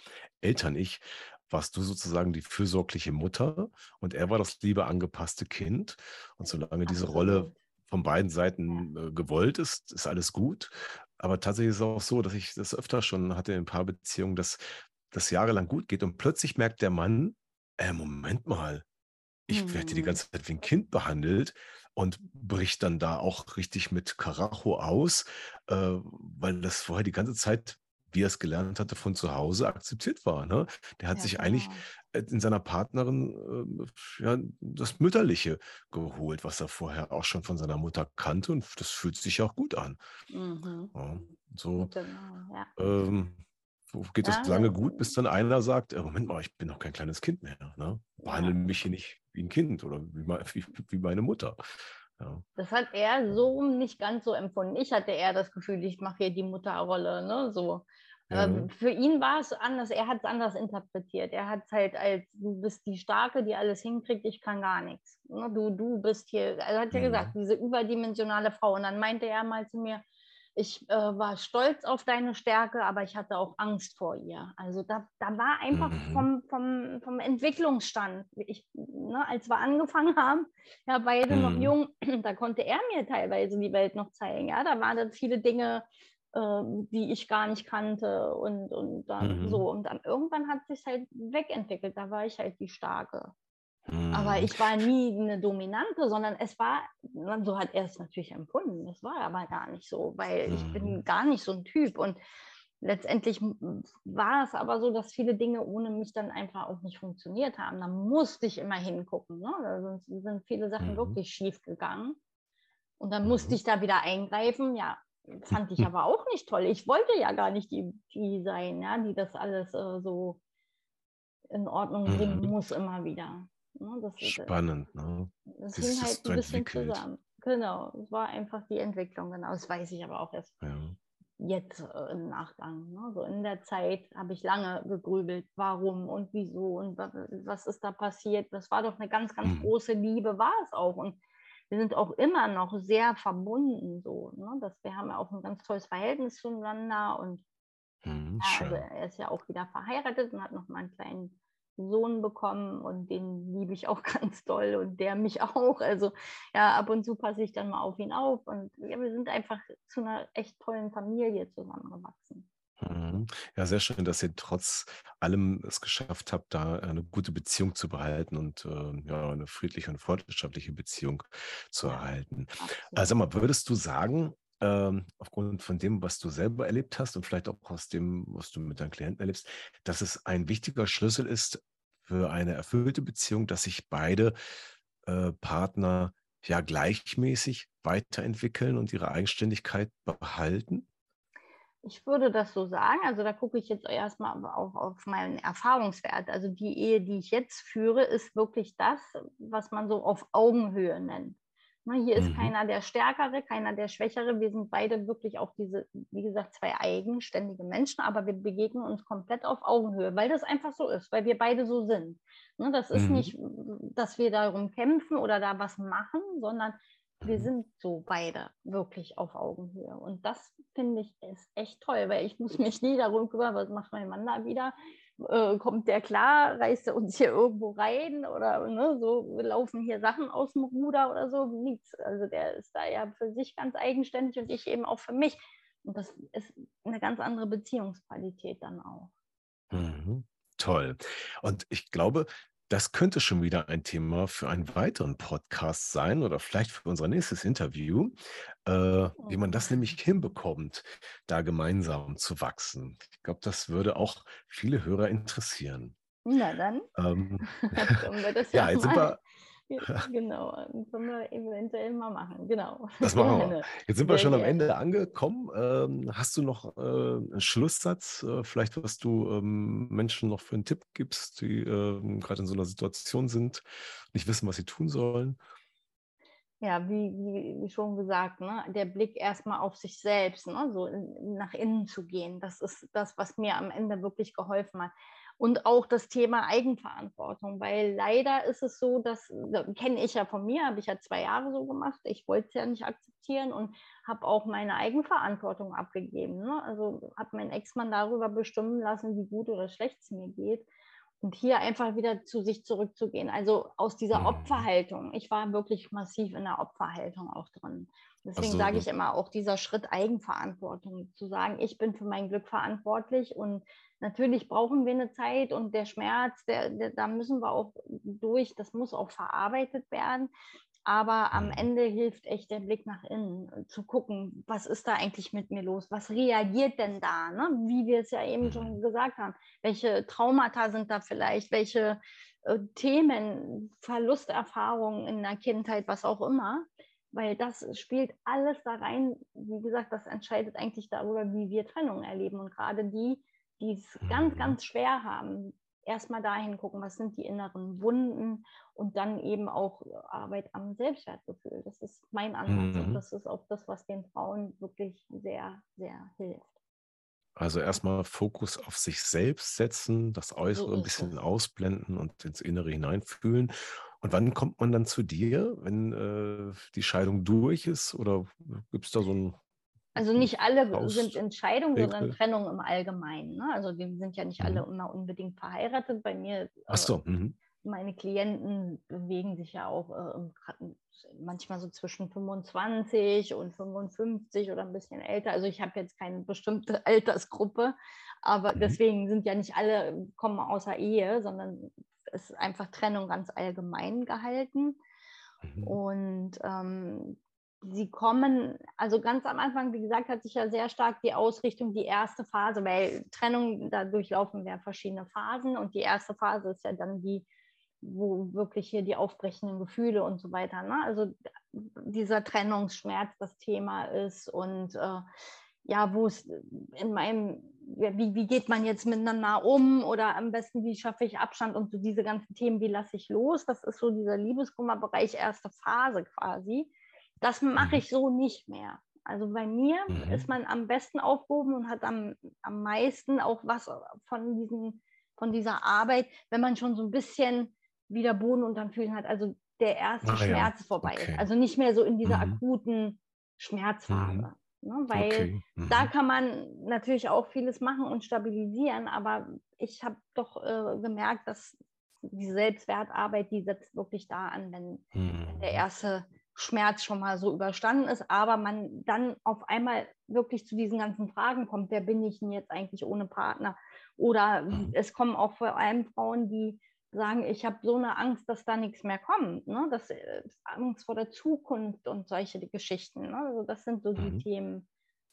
Eltern-Ich warst du sozusagen die fürsorgliche Mutter und er war das liebe angepasste Kind. Und solange diese Rolle von beiden Seiten äh, gewollt ist, ist alles gut. Aber tatsächlich ist es auch so, dass ich das öfter schon hatte in ein paar Beziehungen, dass das jahrelang gut geht und plötzlich merkt der Mann, äh, Moment mal, ich werde die mhm. ganze Zeit wie ein Kind behandelt und bricht dann da auch richtig mit Karacho aus, äh, weil das vorher die ganze Zeit wie er es gelernt hatte von zu Hause, akzeptiert war. Ne? Der hat ja, sich genau. eigentlich äh, in seiner Partnerin äh, ja, das Mütterliche geholt, was er vorher auch schon von seiner Mutter kannte und das fühlt sich auch gut an. Mhm. Ja, so genau, ja. ähm, geht das lange gut, bis dann einer sagt, äh, Moment mal, ich bin noch kein kleines Kind mehr. Ne? Behandle mich hier nicht wie ein Kind oder wie, wie, wie meine Mutter. Ja. Das hat er so nicht ganz so empfunden. Ich hatte eher das Gefühl, ich mache hier die Mutterrolle, ne? So. Ähm, für ihn war es anders, er hat es anders interpretiert. Er hat es halt als, du bist die Starke, die alles hinkriegt, ich kann gar nichts. Ne? Du, du bist hier, er hat ja mhm. gesagt, diese überdimensionale Frau. Und dann meinte er mal zu mir, ich äh, war stolz auf deine Stärke, aber ich hatte auch Angst vor ihr. Also da, da war einfach mhm. vom, vom, vom Entwicklungsstand, ich, ne, als wir angefangen haben, ja, beide mhm. noch jung, da konnte er mir teilweise die Welt noch zeigen. Ja, da waren dann viele Dinge, die ich gar nicht kannte und, und dann mhm. so. Und dann irgendwann hat sich halt wegentwickelt. Da war ich halt die Starke. Mhm. Aber ich war nie eine Dominante, sondern es war, so hat er es natürlich empfunden. Das war aber gar nicht so, weil ich bin mhm. gar nicht so ein Typ. Und letztendlich war es aber so, dass viele Dinge ohne mich dann einfach auch nicht funktioniert haben. Da musste ich immer hingucken. Ne? Da sind, sind viele Sachen mhm. wirklich schief gegangen. Und dann musste mhm. ich da wieder eingreifen. Ja, fand ich aber auch nicht toll. Ich wollte ja gar nicht die, die sein, ja, die das alles äh, so in Ordnung bringen mhm. muss immer wieder. Ne, das, äh, Spannend, ne? Das hing halt ein bisschen entwickelt. zusammen. Genau, es war einfach die Entwicklung, genau. Das weiß ich aber auch erst. Ja. jetzt äh, im Nachgang. Ne? So in der Zeit habe ich lange gegrübelt, warum und wieso und was ist da passiert. Das war doch eine ganz, ganz mhm. große Liebe, war es auch. Und wir sind auch immer noch sehr verbunden so. Ne? Dass wir haben ja auch ein ganz tolles Verhältnis zueinander und mhm, ja, also er ist ja auch wieder verheiratet und hat noch mal einen kleinen Sohn bekommen und den liebe ich auch ganz doll und der mich auch. Also ja, ab und zu passe ich dann mal auf ihn auf und ja, wir sind einfach zu einer echt tollen Familie zusammengewachsen. Mhm. Ja, sehr schön, dass ihr trotz allem es geschafft habt, da eine gute Beziehung zu behalten und äh, ja, eine friedliche und freundschaftliche Beziehung zu erhalten. Also mal, würdest du sagen, ähm, aufgrund von dem, was du selber erlebt hast und vielleicht auch aus dem, was du mit deinen Klienten erlebst, dass es ein wichtiger Schlüssel ist für eine erfüllte Beziehung, dass sich beide äh, Partner ja gleichmäßig weiterentwickeln und ihre Eigenständigkeit behalten? Ich würde das so sagen. Also da gucke ich jetzt erstmal auf, auf meinen Erfahrungswert. Also die Ehe, die ich jetzt führe, ist wirklich das, was man so auf Augenhöhe nennt. Ne, hier ist mhm. keiner der Stärkere, keiner der Schwächere. Wir sind beide wirklich auch diese, wie gesagt, zwei eigenständige Menschen, aber wir begegnen uns komplett auf Augenhöhe, weil das einfach so ist, weil wir beide so sind. Ne, das ist mhm. nicht, dass wir darum kämpfen oder da was machen, sondern wir mhm. sind so beide wirklich auf Augenhöhe. Und das finde ich ist echt toll, weil ich muss mich nie darum kümmern, was macht mein Mann da wieder äh, kommt der klar, reißt er uns hier irgendwo rein oder ne, so laufen hier Sachen aus dem Ruder oder so, nichts. Also der ist da ja für sich ganz eigenständig und ich eben auch für mich. Und das ist eine ganz andere Beziehungsqualität dann auch. Mhm. Toll. Und ich glaube, das könnte schon wieder ein Thema für einen weiteren Podcast sein oder vielleicht für unser nächstes Interview, äh, wie man das nämlich hinbekommt, da gemeinsam zu wachsen. Ich glaube, das würde auch viele Hörer interessieren. Na dann, ähm, ja jetzt sind wir Genau, können wir eventuell mal machen. Genau. Das machen wir. Jetzt sind wir schon am Ende angekommen. Ähm, hast du noch äh, einen Schlusssatz, äh, vielleicht was du ähm, Menschen noch für einen Tipp gibst, die ähm, gerade in so einer Situation sind, nicht wissen, was sie tun sollen? Ja, wie, wie, wie schon gesagt, ne, der Blick erstmal auf sich selbst, ne, so in, nach innen zu gehen. Das ist das, was mir am Ende wirklich geholfen hat und auch das Thema Eigenverantwortung, weil leider ist es so, das kenne ich ja von mir, habe ich ja zwei Jahre so gemacht, ich wollte es ja nicht akzeptieren und habe auch meine Eigenverantwortung abgegeben. Ne? Also habe meinen Ex-Mann darüber bestimmen lassen, wie gut oder schlecht es mir geht. Und hier einfach wieder zu sich zurückzugehen. Also aus dieser mhm. Opferhaltung. Ich war wirklich massiv in der Opferhaltung auch drin. Deswegen so, sage ich immer auch dieser Schritt Eigenverantwortung, zu sagen, ich bin für mein Glück verantwortlich und Natürlich brauchen wir eine Zeit und der Schmerz, der, der, da müssen wir auch durch, das muss auch verarbeitet werden. Aber am mhm. Ende hilft echt der Blick nach innen, äh, zu gucken, was ist da eigentlich mit mir los? Was reagiert denn da? Ne? Wie wir es ja eben schon mhm. gesagt haben. Welche Traumata sind da vielleicht? Welche äh, Themen, Verlusterfahrungen in der Kindheit, was auch immer? Weil das spielt alles da rein. Wie gesagt, das entscheidet eigentlich darüber, wie wir Trennung erleben. Und gerade die, die es ganz, mhm. ganz schwer haben, erstmal dahin gucken, was sind die inneren Wunden und dann eben auch Arbeit am Selbstwertgefühl. Das ist mein Ansatz mhm. und das ist auch das, was den Frauen wirklich sehr, sehr hilft. Also erstmal Fokus auf sich selbst setzen, das Äußere ein bisschen ausblenden und ins Innere hineinfühlen. Und wann kommt man dann zu dir, wenn äh, die Scheidung durch ist? Oder gibt es da so ein also nicht alle Aus sind Entscheidungen, sondern Trennung im Allgemeinen. Ne? Also die sind ja nicht mhm. alle immer unbedingt verheiratet. Bei mir, Ach so. Mhm. meine Klienten bewegen sich ja auch äh, manchmal so zwischen 25 und 55 oder ein bisschen älter. Also ich habe jetzt keine bestimmte Altersgruppe, aber mhm. deswegen sind ja nicht alle kommen außer Ehe, sondern es ist einfach Trennung ganz allgemein gehalten. Mhm. Und ähm, sie kommen, also ganz am Anfang, wie gesagt, hat sich ja sehr stark die Ausrichtung, die erste Phase, weil Trennung, da durchlaufen wir verschiedene Phasen und die erste Phase ist ja dann die, wo wirklich hier die aufbrechenden Gefühle und so weiter, ne? also dieser Trennungsschmerz das Thema ist und äh, ja, wo es in meinem, wie, wie geht man jetzt miteinander um oder am besten, wie schaffe ich Abstand und so diese ganzen Themen, wie lasse ich los, das ist so dieser Liebeskummerbereich, erste Phase quasi. Das mache mhm. ich so nicht mehr. Also bei mir Mhm. ist man am besten aufgehoben und hat am, am meisten auch was von, diesen, von dieser Arbeit, wenn man schon so ein bisschen wieder Boden unterm Füßen hat. Also der erste ja, Schmerz vorbei okay. ist. Also nicht mehr so in dieser Mhm. akuten Schmerzphase. Ne? Weil Okay. da Mhm. kann man natürlich auch vieles machen und stabilisieren, aber ich habe doch äh, gemerkt, dass die Selbstwertarbeit, die setzt wirklich da an, wenn, wenn der Mhm. erste Schmerz schon mal so überstanden ist, aber man dann auf einmal wirklich zu diesen ganzen Fragen kommt, wer bin ich denn jetzt eigentlich ohne Partner? Oder Mhm. es kommen auch vor allem Frauen, die sagen, ich habe so eine Angst, dass da nichts mehr kommt. Ne? Das äh, Angst vor der Zukunft und solche Geschichten. Ne? Also das sind so die Mhm. Themen,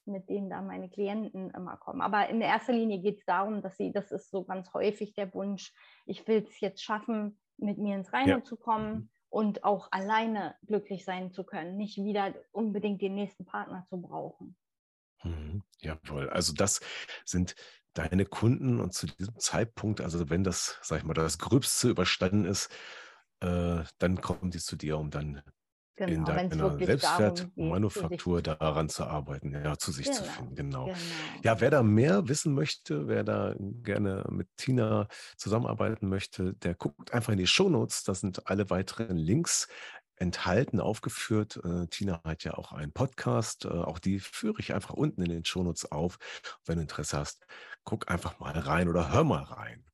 mit denen da meine Klienten immer kommen. Aber in erster Linie geht es darum, dass sie, das ist so ganz häufig der Wunsch, ich will es jetzt schaffen, mit mir ins Reine Ja. zu kommen Mhm. Und auch alleine glücklich sein zu können, nicht wieder unbedingt den nächsten Partner zu brauchen. Mhm. Jawohl. Also das sind deine Kunden und zu diesem Zeitpunkt, also wenn das, sag ich mal, das Gröbste überstanden ist, äh, dann kommen die zu dir, um dann Genau, es deiner zu Selbstwertmanufaktur zu daran zu arbeiten, ja, zu sich zu Genau, finden, genau. genau. Ja, wer da mehr wissen möchte, wer da gerne mit Tina zusammenarbeiten möchte, der guckt einfach in die Shownotes. Da sind alle weiteren Links enthalten, aufgeführt. Äh, Tina hat ja auch einen Podcast. Äh, auch die führe ich einfach unten in den Shownotes auf. Wenn du Interesse hast, guck einfach mal rein oder hör mal rein.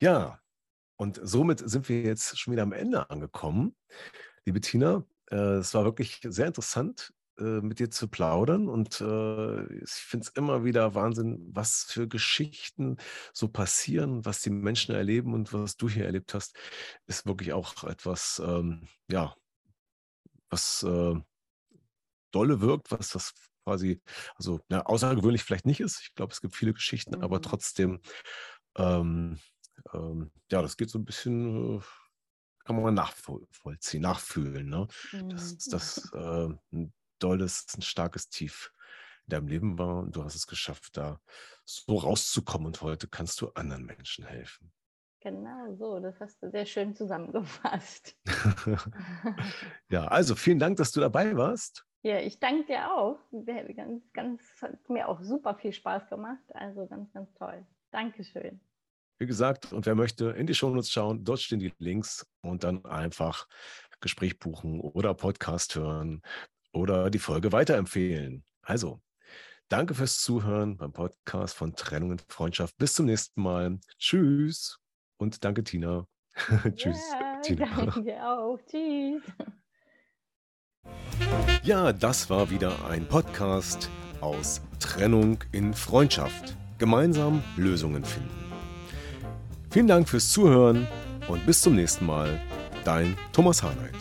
Ja, und somit sind wir jetzt schon wieder am Ende angekommen. Liebe Tina, es war wirklich sehr interessant, äh, mit dir zu plaudern und äh, ich finde es immer wieder Wahnsinn, was für Geschichten so passieren, was die Menschen erleben und was du hier erlebt hast, ist wirklich auch etwas, ähm, ja, was äh, dolle wirkt, was das quasi, also ja, außergewöhnlich vielleicht nicht ist. Ich glaube, es gibt viele Geschichten, aber Mhm. trotzdem, ähm, ähm, ja, das geht so ein bisschen, äh, kann man nachvollziehen, nachfühlen, ne? Dass Mhm. das äh, ein dolles, ein starkes Tief in deinem Leben war und du hast es geschafft, da so rauszukommen und heute kannst du anderen Menschen helfen. Genau so, das hast du sehr schön zusammengefasst. Ja, also vielen Dank, dass du dabei warst. Ja, ich danke dir auch. Ganz, ganz, hat mir auch super viel Spaß gemacht. Also ganz, ganz toll. Dankeschön. Wie gesagt, und wer möchte, in die Shownotes schauen, dort stehen die Links und dann einfach Gespräch buchen oder Podcast hören oder die Folge weiterempfehlen. Also, danke fürs Zuhören beim Podcast von Trennung und Freundschaft. Bis zum nächsten Mal. Tschüss und danke, Tina. Tschüss, Ja, Tina. danke dir auch. Tschüss. Ja, das war wieder ein Podcast aus Trennung in Freundschaft. Gemeinsam Lösungen finden. Vielen Dank fürs Zuhören und bis zum nächsten Mal. Dein Thomas Harnight.